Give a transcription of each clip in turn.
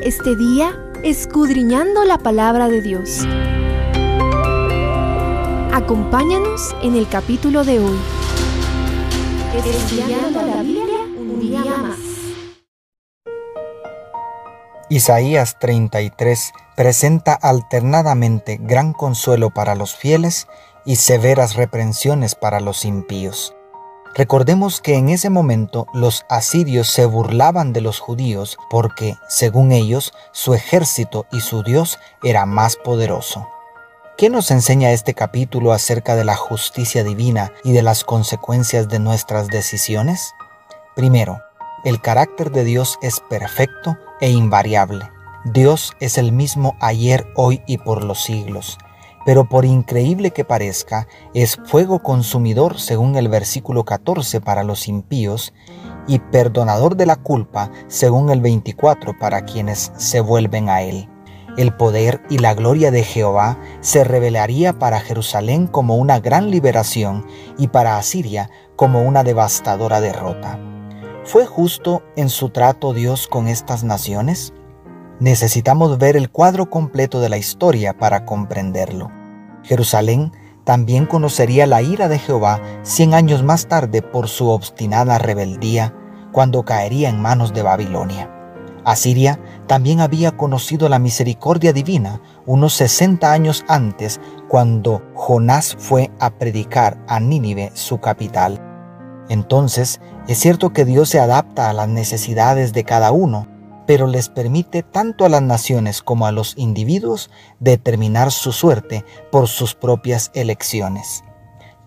este día escudriñando la palabra de Dios. Acompáñanos en el capítulo de hoy. Estudiando la Biblia un día más. Isaías 33 presenta alternadamente gran consuelo para los fieles y severas reprensiones para los impíos. Recordemos que en ese momento los asirios se burlaban de los judíos porque, según ellos, su ejército y su Dios era más poderoso. ¿Qué nos enseña este capítulo acerca de la justicia divina y de las consecuencias de nuestras decisiones? Primero, el carácter de Dios es perfecto e invariable. Dios es el mismo ayer, hoy y por los siglos pero por increíble que parezca, es fuego consumidor según el versículo 14 para los impíos y perdonador de la culpa según el 24 para quienes se vuelven a él. El poder y la gloria de Jehová se revelaría para Jerusalén como una gran liberación y para Asiria como una devastadora derrota. ¿Fue justo en su trato Dios con estas naciones? Necesitamos ver el cuadro completo de la historia para comprenderlo. Jerusalén también conocería la ira de Jehová cien años más tarde por su obstinada rebeldía, cuando caería en manos de Babilonia. Asiria también había conocido la misericordia divina unos 60 años antes, cuando Jonás fue a predicar a Nínive, su capital. Entonces, es cierto que Dios se adapta a las necesidades de cada uno, pero les permite tanto a las naciones como a los individuos determinar su suerte por sus propias elecciones.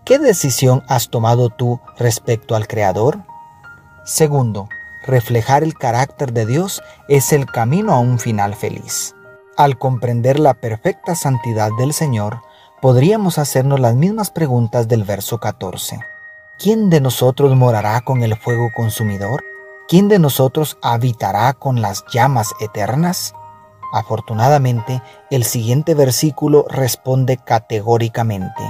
¿Qué decisión has tomado tú respecto al Creador? Segundo, reflejar el carácter de Dios es el camino a un final feliz. Al comprender la perfecta santidad del Señor, podríamos hacernos las mismas preguntas del verso 14. ¿Quién de nosotros morará con el fuego consumidor? ¿Quién de nosotros habitará con las llamas eternas? Afortunadamente, el siguiente versículo responde categóricamente,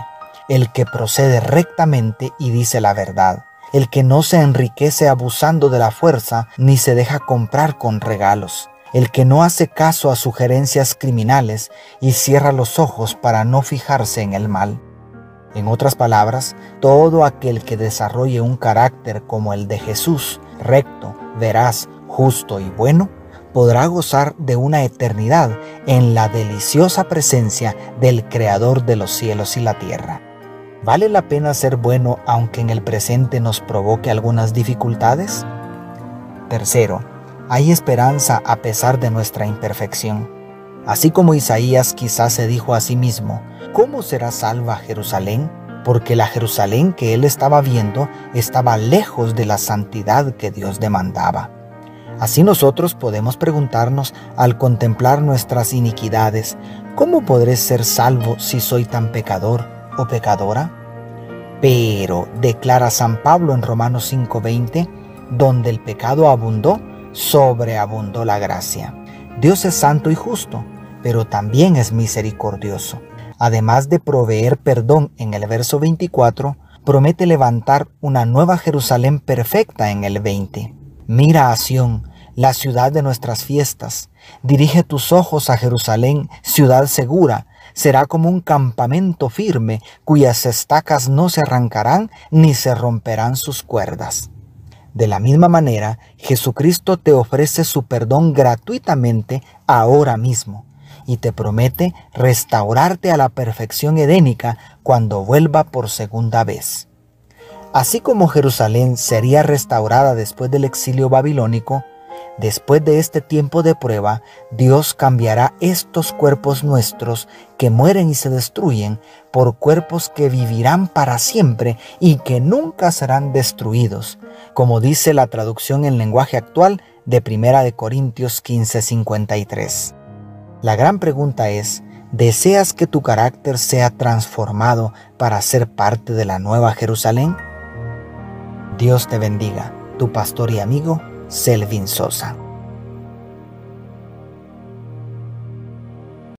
el que procede rectamente y dice la verdad, el que no se enriquece abusando de la fuerza ni se deja comprar con regalos, el que no hace caso a sugerencias criminales y cierra los ojos para no fijarse en el mal. En otras palabras, todo aquel que desarrolle un carácter como el de Jesús, recto, veraz, justo y bueno, podrá gozar de una eternidad en la deliciosa presencia del Creador de los cielos y la tierra. ¿Vale la pena ser bueno aunque en el presente nos provoque algunas dificultades? Tercero, hay esperanza a pesar de nuestra imperfección. Así como Isaías quizás se dijo a sí mismo, ¿cómo será salva Jerusalén? Porque la Jerusalén que él estaba viendo estaba lejos de la santidad que Dios demandaba. Así nosotros podemos preguntarnos al contemplar nuestras iniquidades, ¿cómo podré ser salvo si soy tan pecador o pecadora? Pero, declara San Pablo en Romanos 5:20, donde el pecado abundó, sobreabundó la gracia. Dios es santo y justo, pero también es misericordioso. Además de proveer perdón en el verso 24, promete levantar una nueva Jerusalén perfecta en el 20. Mira a Sión, la ciudad de nuestras fiestas. Dirige tus ojos a Jerusalén, ciudad segura. Será como un campamento firme, cuyas estacas no se arrancarán ni se romperán sus cuerdas. De la misma manera, Jesucristo te ofrece su perdón gratuitamente ahora mismo y te promete restaurarte a la perfección edénica cuando vuelva por segunda vez. Así como Jerusalén sería restaurada después del exilio babilónico, después de este tiempo de prueba, Dios cambiará estos cuerpos nuestros que mueren y se destruyen por cuerpos que vivirán para siempre y que nunca serán destruidos, como dice la traducción en lenguaje actual de 1 de Corintios 15:53. La gran pregunta es, ¿deseas que tu carácter sea transformado para ser parte de la nueva Jerusalén? Dios te bendiga, tu pastor y amigo Selvin Sosa.